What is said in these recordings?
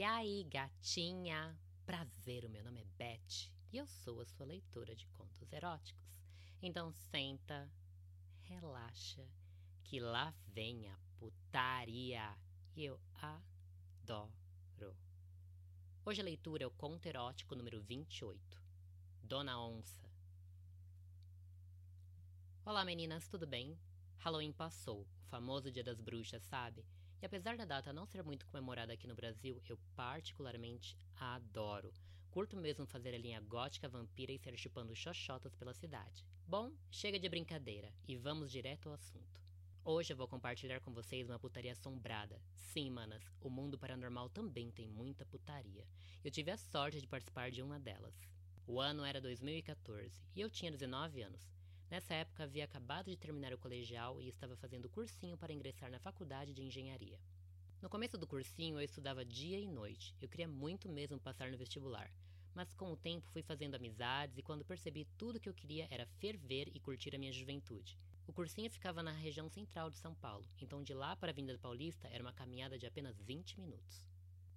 E aí, gatinha? Prazer, o meu nome é Beth e eu sou a sua leitora de contos eróticos. Então senta, relaxa, que lá vem a putaria. E eu adoro. Hoje a leitura é o conto erótico número 28, Dona Onça. Olá meninas, tudo bem? Halloween passou, o famoso Dia das Bruxas, sabe? E apesar da data não ser muito comemorada aqui no Brasil, eu particularmente adoro. Curto mesmo fazer a linha gótica vampira e ser chupando xoxotas pela cidade. Bom, chega de brincadeira e vamos direto ao assunto. Hoje eu vou compartilhar com vocês uma putaria assombrada. Sim, manas, o mundo paranormal também tem muita putaria. Eu tive a sorte de participar de uma delas. O ano era 2014 e eu tinha 19 anos. Nessa época havia acabado de terminar o colegial e estava fazendo cursinho para ingressar na faculdade de engenharia. No começo do cursinho eu estudava dia e noite. Eu queria muito mesmo passar no vestibular. Mas com o tempo fui fazendo amizades e quando percebi tudo que eu queria era ferver e curtir a minha juventude. O cursinho ficava na região central de São Paulo, então de lá para a Avenida Paulista era uma caminhada de apenas 20 minutos.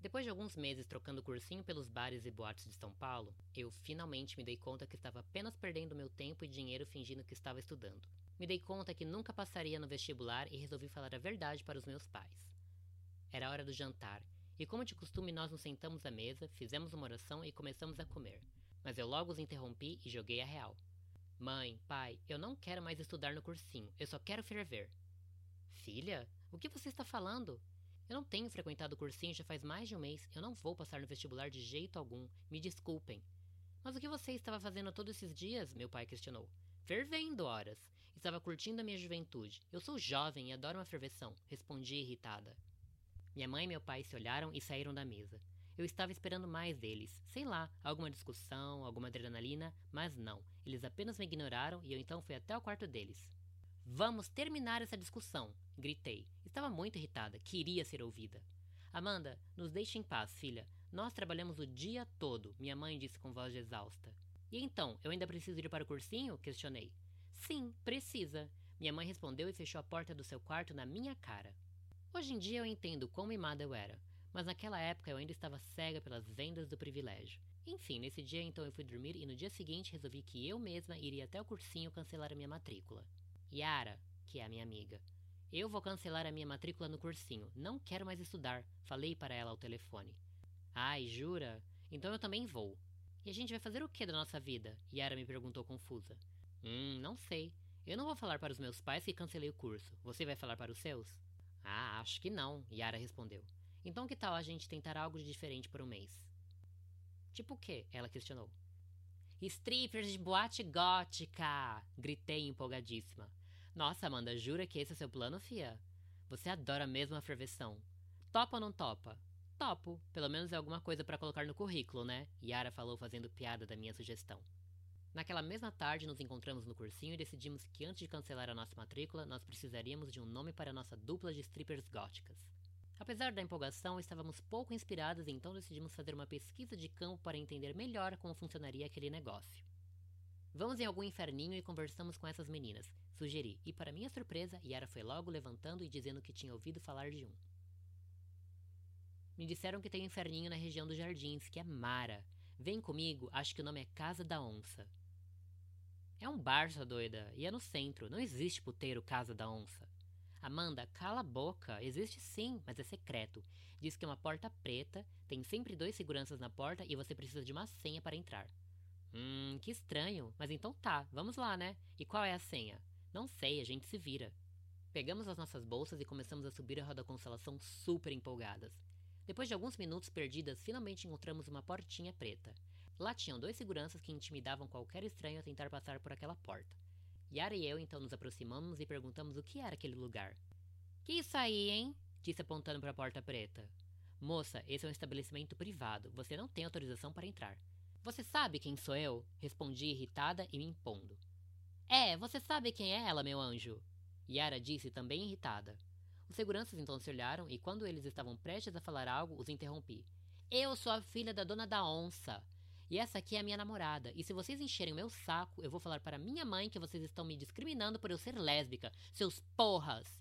Depois de alguns meses trocando cursinho pelos bares e boates de São Paulo, eu finalmente me dei conta que estava apenas perdendo meu tempo e dinheiro fingindo que estava estudando. Me dei conta que nunca passaria no vestibular e resolvi falar a verdade para os meus pais. Era hora do jantar, e como de costume nós nos sentamos à mesa, fizemos uma oração e começamos a comer. Mas eu logo os interrompi e joguei a real. Mãe, pai, eu não quero mais estudar no cursinho, eu só quero ferver. Filha, o que você está falando? Eu não tenho frequentado o cursinho já faz mais de um mês. Eu não vou passar no vestibular de jeito algum. Me desculpem. Mas o que você estava fazendo todos esses dias? Meu pai questionou. Fervendo horas. Estava curtindo a minha juventude. Eu sou jovem e adoro uma ferveção. Respondi irritada. Minha mãe e meu pai se olharam e saíram da mesa. Eu estava esperando mais deles. Sei lá, alguma discussão, alguma adrenalina, mas não. Eles apenas me ignoraram e eu então fui até o quarto deles. Vamos terminar essa discussão, gritei. Estava muito irritada, queria ser ouvida. Amanda, nos deixe em paz, filha. Nós trabalhamos o dia todo, minha mãe disse com voz exausta. E então, eu ainda preciso ir para o cursinho? questionei. Sim, precisa. Minha mãe respondeu e fechou a porta do seu quarto na minha cara. Hoje em dia eu entendo quão mimada eu era, mas naquela época eu ainda estava cega pelas vendas do privilégio. Enfim, nesse dia então eu fui dormir e no dia seguinte resolvi que eu mesma iria até o cursinho cancelar a minha matrícula. Yara, que é a minha amiga. Eu vou cancelar a minha matrícula no cursinho. Não quero mais estudar, falei para ela ao telefone. Ai, jura? Então eu também vou. E a gente vai fazer o que da nossa vida? Yara me perguntou confusa. Hum, não sei. Eu não vou falar para os meus pais que cancelei o curso. Você vai falar para os seus? Ah, acho que não, Yara respondeu. Então que tal a gente tentar algo de diferente por um mês? Tipo o quê? Ela questionou. Strippers de boate gótica! Gritei empolgadíssima. Nossa, Amanda, jura que esse é seu plano, fia? Você adora mesmo a ferveção. Topa ou não topa? Topo. Pelo menos é alguma coisa para colocar no currículo, né? Yara falou fazendo piada da minha sugestão. Naquela mesma tarde, nos encontramos no cursinho e decidimos que antes de cancelar a nossa matrícula, nós precisaríamos de um nome para a nossa dupla de strippers góticas. Apesar da empolgação, estávamos pouco inspiradas então decidimos fazer uma pesquisa de campo para entender melhor como funcionaria aquele negócio. Vamos em algum inferninho e conversamos com essas meninas, sugeri, e para minha surpresa, Yara foi logo levantando e dizendo que tinha ouvido falar de um. Me disseram que tem um inferninho na região dos jardins, que é Mara. Vem comigo, acho que o nome é Casa da Onça. É um bar, sua doida, e é no centro, não existe puteiro Casa da Onça. Amanda, cala a boca. Existe sim, mas é secreto. Diz que é uma porta preta, tem sempre dois seguranças na porta e você precisa de uma senha para entrar. Hum, que estranho. Mas então tá, vamos lá, né? E qual é a senha? Não sei, a gente se vira. Pegamos as nossas bolsas e começamos a subir a roda constelação super empolgadas. Depois de alguns minutos perdidas, finalmente encontramos uma portinha preta. Lá tinham dois seguranças que intimidavam qualquer estranho a tentar passar por aquela porta. Yara e eu então nos aproximamos e perguntamos o que era aquele lugar. Que isso aí, hein? Disse apontando para a porta preta. Moça, esse é um estabelecimento privado. Você não tem autorização para entrar. Você sabe quem sou eu? Respondi irritada e me impondo. É, você sabe quem é ela, meu anjo? Yara disse também irritada. Os seguranças então se olharam e quando eles estavam prestes a falar algo, os interrompi. Eu sou a filha da dona da onça. E essa aqui é a minha namorada. E se vocês encherem o meu saco, eu vou falar para minha mãe que vocês estão me discriminando por eu ser lésbica. Seus porras!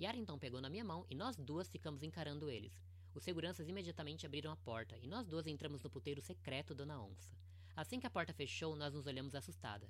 Yara então pegou na minha mão e nós duas ficamos encarando eles. Os seguranças imediatamente abriram a porta e nós duas entramos no puteiro secreto Dona Onça. Assim que a porta fechou, nós nos olhamos assustada.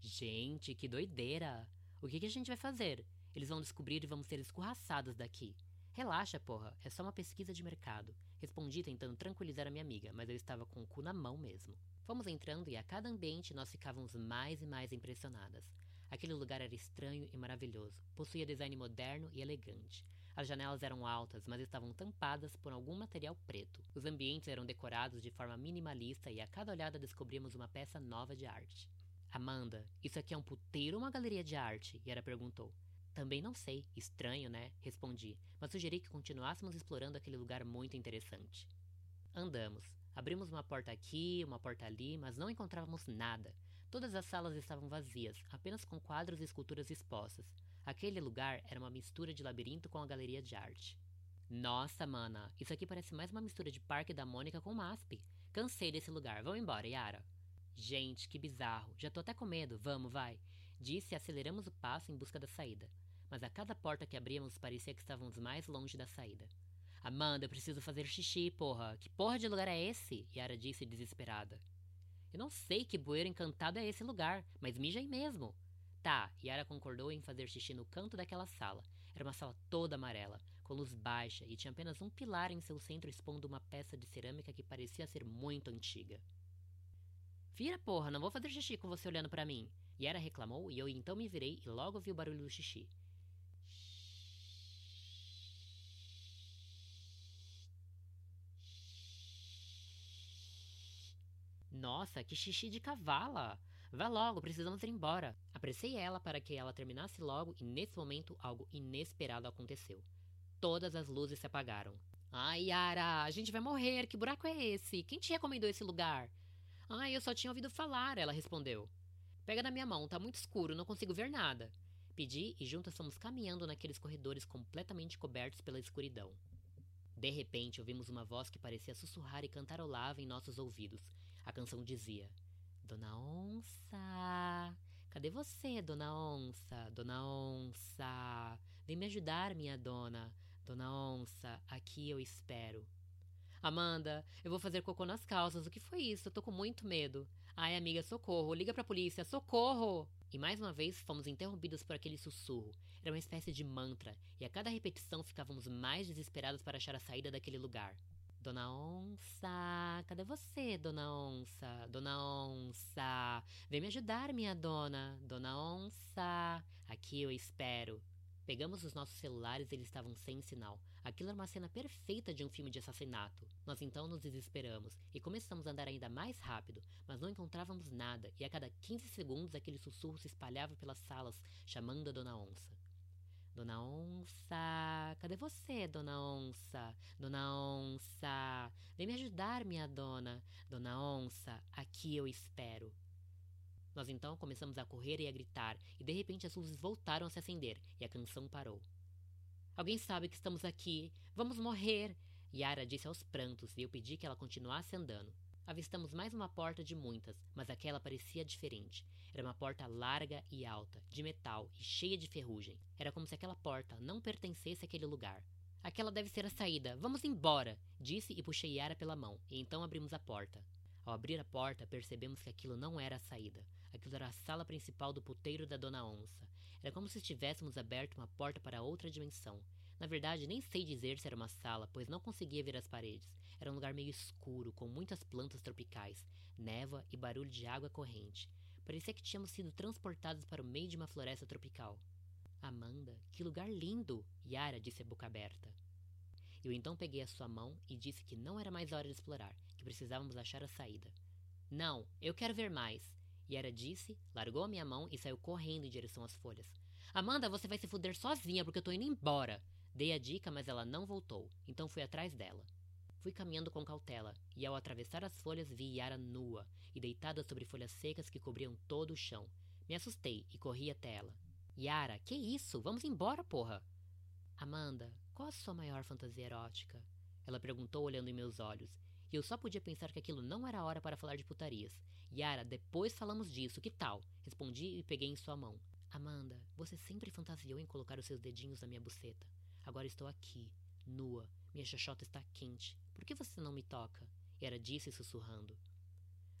Gente, que doideira! O que, que a gente vai fazer? Eles vão descobrir e vamos ser escorraçados daqui. Relaxa, porra, é só uma pesquisa de mercado. Respondi tentando tranquilizar a minha amiga, mas eu estava com o cu na mão mesmo. Fomos entrando e a cada ambiente nós ficávamos mais e mais impressionadas. Aquele lugar era estranho e maravilhoso. Possuía design moderno e elegante. As janelas eram altas, mas estavam tampadas por algum material preto. Os ambientes eram decorados de forma minimalista e a cada olhada descobrimos uma peça nova de arte. Amanda, isso aqui é um puteiro ou uma galeria de arte? Yara perguntou. Também não sei. Estranho, né? Respondi, mas sugeri que continuássemos explorando aquele lugar muito interessante. Andamos. Abrimos uma porta aqui, uma porta ali, mas não encontrávamos nada. Todas as salas estavam vazias, apenas com quadros e esculturas expostas. Aquele lugar era uma mistura de labirinto com a galeria de arte. Nossa, mana, isso aqui parece mais uma mistura de Parque da Mônica com MASP. Cansei desse lugar, vamos embora, Yara. Gente, que bizarro, já tô até com medo, vamos, vai. Disse e aceleramos o passo em busca da saída mas a cada porta que abríamos parecia que estávamos mais longe da saída. Amanda, eu preciso fazer xixi, porra. Que porra de lugar é esse? Yara disse desesperada. Eu não sei que bueiro encantado é esse lugar, mas mija aí mesmo. Tá, Yara concordou em fazer xixi no canto daquela sala. Era uma sala toda amarela, com luz baixa e tinha apenas um pilar em seu centro expondo uma peça de cerâmica que parecia ser muito antiga. Vira, porra, não vou fazer xixi com você olhando para mim. Yara reclamou e eu então me virei e logo ouvi o barulho do xixi. Nossa, que xixi de cavala! Vá logo, precisamos ir embora. Apressei ela para que ela terminasse logo e nesse momento algo inesperado aconteceu. Todas as luzes se apagaram. Ai, Yara, a gente vai morrer. Que buraco é esse? Quem te recomendou esse lugar? Ai, eu só tinha ouvido falar, ela respondeu. Pega na minha mão, tá muito escuro, não consigo ver nada. Pedi e juntas fomos caminhando naqueles corredores completamente cobertos pela escuridão. De repente, ouvimos uma voz que parecia sussurrar e cantarolava em nossos ouvidos. A canção dizia: Dona Onça, cadê você, Dona Onça? Dona Onça, vem me ajudar, minha dona. Dona Onça, aqui eu espero. Amanda, eu vou fazer cocô nas calças. O que foi isso? Eu tô com muito medo. Ai, amiga, socorro. Liga pra polícia. Socorro! E mais uma vez fomos interrompidos por aquele sussurro. Era uma espécie de mantra, e a cada repetição ficávamos mais desesperados para achar a saída daquele lugar. Dona Onça, cadê você, Dona Onça? Dona Onça, vem me ajudar, minha dona. Dona Onça, aqui eu espero. Pegamos os nossos celulares e eles estavam sem sinal. Aquilo era uma cena perfeita de um filme de assassinato. Nós então nos desesperamos e começamos a andar ainda mais rápido, mas não encontrávamos nada, e a cada 15 segundos aquele sussurro se espalhava pelas salas, chamando a Dona Onça. Dona Onça, cadê você, Dona Onça? Dona Onça, vem me ajudar, minha dona. Dona Onça, aqui eu espero. Nós então começamos a correr e a gritar, e de repente as luzes voltaram a se acender e a canção parou. Alguém sabe que estamos aqui. Vamos morrer. Yara disse aos prantos e eu pedi que ela continuasse andando. Avistamos mais uma porta de muitas, mas aquela parecia diferente. Era uma porta larga e alta, de metal e cheia de ferrugem. Era como se aquela porta não pertencesse àquele lugar. Aquela deve ser a saída. Vamos embora! Disse e puxei Yara pela mão, e então abrimos a porta. Ao abrir a porta, percebemos que aquilo não era a saída. Aquilo era a sala principal do puteiro da Dona Onça. Era como se estivéssemos aberto uma porta para outra dimensão. Na verdade, nem sei dizer se era uma sala, pois não conseguia ver as paredes. Era um lugar meio escuro, com muitas plantas tropicais, névoa e barulho de água corrente. Parecia que tínhamos sido transportados para o meio de uma floresta tropical. Amanda, que lugar lindo! Yara disse a boca aberta. Eu então peguei a sua mão e disse que não era mais hora de explorar, que precisávamos achar a saída. Não, eu quero ver mais. Yara disse, largou a minha mão e saiu correndo em direção às folhas. Amanda, você vai se fuder sozinha porque eu tô indo embora. Dei a dica, mas ela não voltou, então fui atrás dela. Fui caminhando com cautela, e ao atravessar as folhas vi Yara nua e deitada sobre folhas secas que cobriam todo o chão. Me assustei e corri até ela. Yara, que isso? Vamos embora, porra! Amanda, qual a sua maior fantasia erótica? Ela perguntou olhando em meus olhos, e eu só podia pensar que aquilo não era hora para falar de putarias. Yara, depois falamos disso, que tal? Respondi e peguei em sua mão. Amanda, você sempre fantasiou em colocar os seus dedinhos na minha buceta. Agora estou aqui, nua. Minha xoxota está quente. Por que você não me toca? Yara disse sussurrando.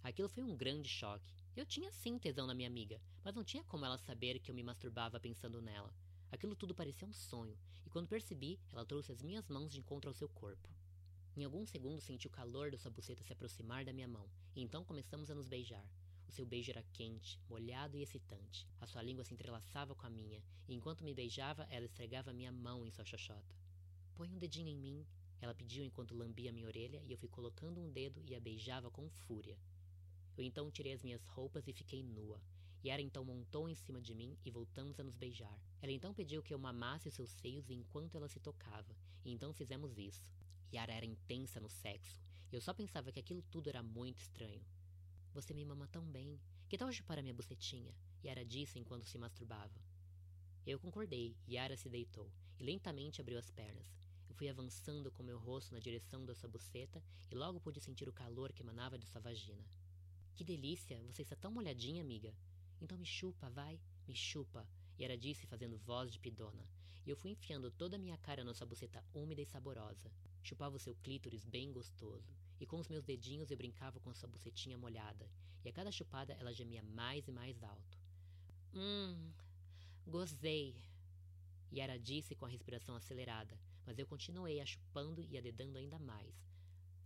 Aquilo foi um grande choque. Eu tinha sim tesão na minha amiga, mas não tinha como ela saber que eu me masturbava pensando nela. Aquilo tudo parecia um sonho, e quando percebi, ela trouxe as minhas mãos de encontro ao seu corpo. Em alguns segundos senti o calor da sua buceta se aproximar da minha mão, e então começamos a nos beijar. O seu beijo era quente, molhado e excitante. A sua língua se entrelaçava com a minha, e enquanto me beijava, ela esfregava minha mão em sua xoxota. Põe um dedinho em mim, ela pediu enquanto lambia minha orelha, e eu fui colocando um dedo e a beijava com fúria. Eu então tirei as minhas roupas e fiquei nua. Yara então montou em cima de mim e voltamos a nos beijar. Ela então pediu que eu mamasse os seus seios enquanto ela se tocava, e então fizemos isso. Yara era intensa no sexo, eu só pensava que aquilo tudo era muito estranho. Você me mama tão bem. Que tal chupar a minha bucetinha? Yara disse enquanto se masturbava. Eu concordei, Yara se deitou, e lentamente abriu as pernas. Eu fui avançando com meu rosto na direção da sua buceta e logo pude sentir o calor que emanava de sua vagina. Que delícia! Você está tão molhadinha, amiga. Então me chupa, vai, me chupa. Ela disse fazendo voz de pidona. E eu fui enfiando toda a minha cara na sua buceta úmida e saborosa. Chupava o seu clítoris bem gostoso. E com os meus dedinhos eu brincava com sua bucetinha molhada. E a cada chupada ela gemia mais e mais alto. Hum, gozei. Ela disse com a respiração acelerada, mas eu continuei a chupando e a dedando ainda mais.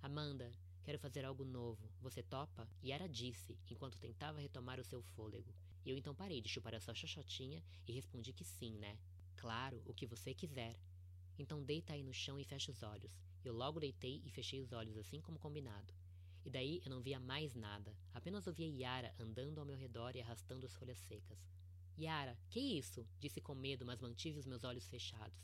Amanda, Quero fazer algo novo. Você topa? Yara disse, enquanto tentava retomar o seu fôlego. Eu então parei de chupar a sua xoxotinha e respondi que sim, né? Claro, o que você quiser. Então deita aí no chão e fecha os olhos. Eu logo deitei e fechei os olhos assim como combinado. E daí eu não via mais nada, apenas ouvia Yara andando ao meu redor e arrastando as folhas secas. Yara, que isso? Disse com medo, mas mantive os meus olhos fechados.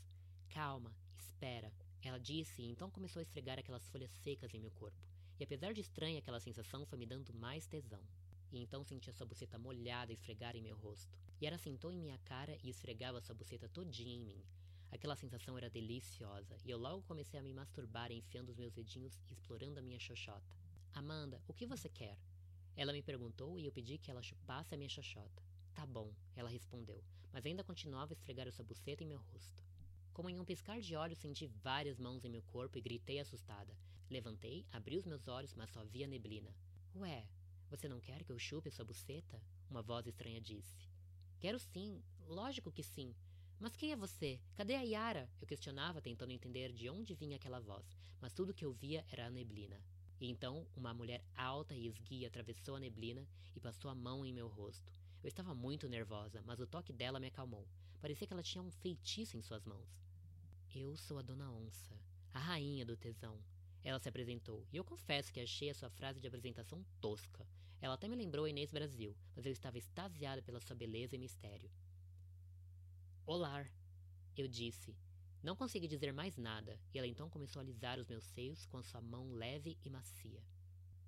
Calma, espera. Ela disse e então começou a esfregar aquelas folhas secas em meu corpo. E apesar de estranha, aquela sensação foi me dando mais tesão. E então senti a sua buceta molhada esfregar em meu rosto. Ela sentou em minha cara e esfregava sua buceta todinha em mim. Aquela sensação era deliciosa, e eu logo comecei a me masturbar enfiando os meus dedinhos e explorando a minha xoxota. Amanda, o que você quer? Ela me perguntou e eu pedi que ela chupasse a minha xoxota. Tá bom, ela respondeu, mas ainda continuava a esfregar sua buceta em meu rosto. Como em um piscar de olhos, senti várias mãos em meu corpo e gritei assustada. Levantei, abri os meus olhos, mas só via neblina. Ué, você não quer que eu chupe sua buceta? Uma voz estranha disse. Quero sim, lógico que sim. Mas quem é você? Cadê a Yara? Eu questionava, tentando entender de onde vinha aquela voz, mas tudo que eu via era a neblina. E então, uma mulher alta e esguia atravessou a neblina e passou a mão em meu rosto. Eu estava muito nervosa, mas o toque dela me acalmou. Parecia que ela tinha um feitiço em suas mãos. Eu sou a Dona Onça, a rainha do tesão. Ela se apresentou, e eu confesso que achei a sua frase de apresentação tosca. Ela até me lembrou a Inês Brasil, mas eu estava extasiada pela sua beleza e mistério. Olá, eu disse. Não consegui dizer mais nada, e ela então começou a alisar os meus seios com a sua mão leve e macia.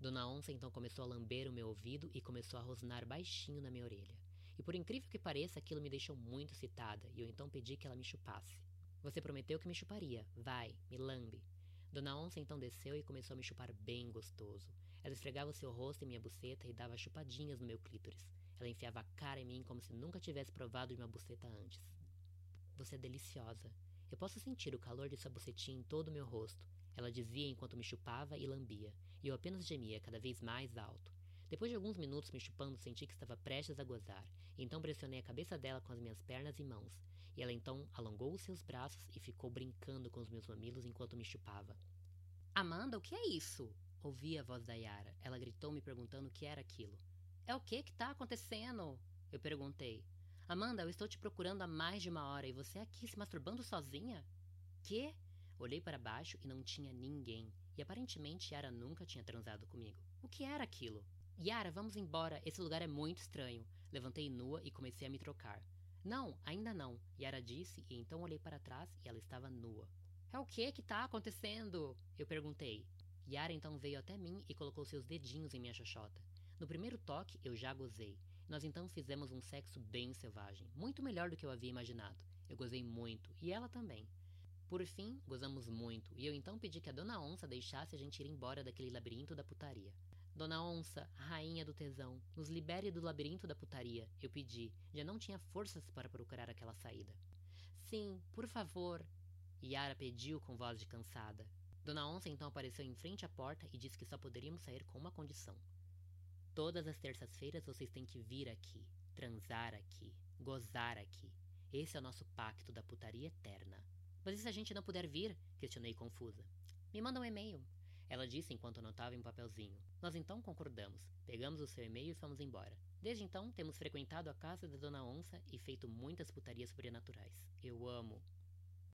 Dona Onça então começou a lamber o meu ouvido e começou a rosnar baixinho na minha orelha. E por incrível que pareça, aquilo me deixou muito excitada, e eu então pedi que ela me chupasse. Você prometeu que me chuparia. Vai, me lambe. Dona Onça então desceu e começou a me chupar bem gostoso. Ela esfregava o seu rosto em minha buceta e dava chupadinhas no meu clítoris. Ela enfiava a cara em mim como se nunca tivesse provado de uma buceta antes. Você é deliciosa. Eu posso sentir o calor de sua bucetinha em todo o meu rosto. Ela dizia enquanto me chupava e lambia, e eu apenas gemia cada vez mais alto. Depois de alguns minutos me chupando, senti que estava prestes a gozar, e então pressionei a cabeça dela com as minhas pernas e mãos. E ela então alongou os seus braços e ficou brincando com os meus mamilos enquanto me chupava. Amanda, o que é isso? Ouvi a voz da Yara. Ela gritou me perguntando o que era aquilo. É o que que tá acontecendo? Eu perguntei. Amanda, eu estou te procurando há mais de uma hora e você aqui se masturbando sozinha? Que? Olhei para baixo e não tinha ninguém. E aparentemente Yara nunca tinha transado comigo. O que era aquilo? Yara, vamos embora. Esse lugar é muito estranho. Levantei nua e comecei a me trocar. Não, ainda não, Yara disse, e então olhei para trás e ela estava nua. É o que que está acontecendo? Eu perguntei. Yara então veio até mim e colocou seus dedinhos em minha xoxota. No primeiro toque, eu já gozei. Nós então fizemos um sexo bem selvagem, muito melhor do que eu havia imaginado. Eu gozei muito, e ela também. Por fim, gozamos muito, e eu então pedi que a dona Onça deixasse a gente ir embora daquele labirinto da putaria. Dona Onça, rainha do tesão, nos libere do labirinto da putaria, eu pedi. Já não tinha forças para procurar aquela saída. Sim, por favor. Yara pediu com voz de cansada. Dona Onça então apareceu em frente à porta e disse que só poderíamos sair com uma condição. Todas as terças-feiras vocês têm que vir aqui, transar aqui, gozar aqui. Esse é o nosso pacto da putaria eterna. Mas e se a gente não puder vir? Questionei confusa. Me manda um e-mail. Ela disse enquanto anotava em um papelzinho. Nós então concordamos. Pegamos o seu e-mail e fomos embora. Desde então, temos frequentado a casa da Dona Onça e feito muitas putarias sobrenaturais. Eu amo.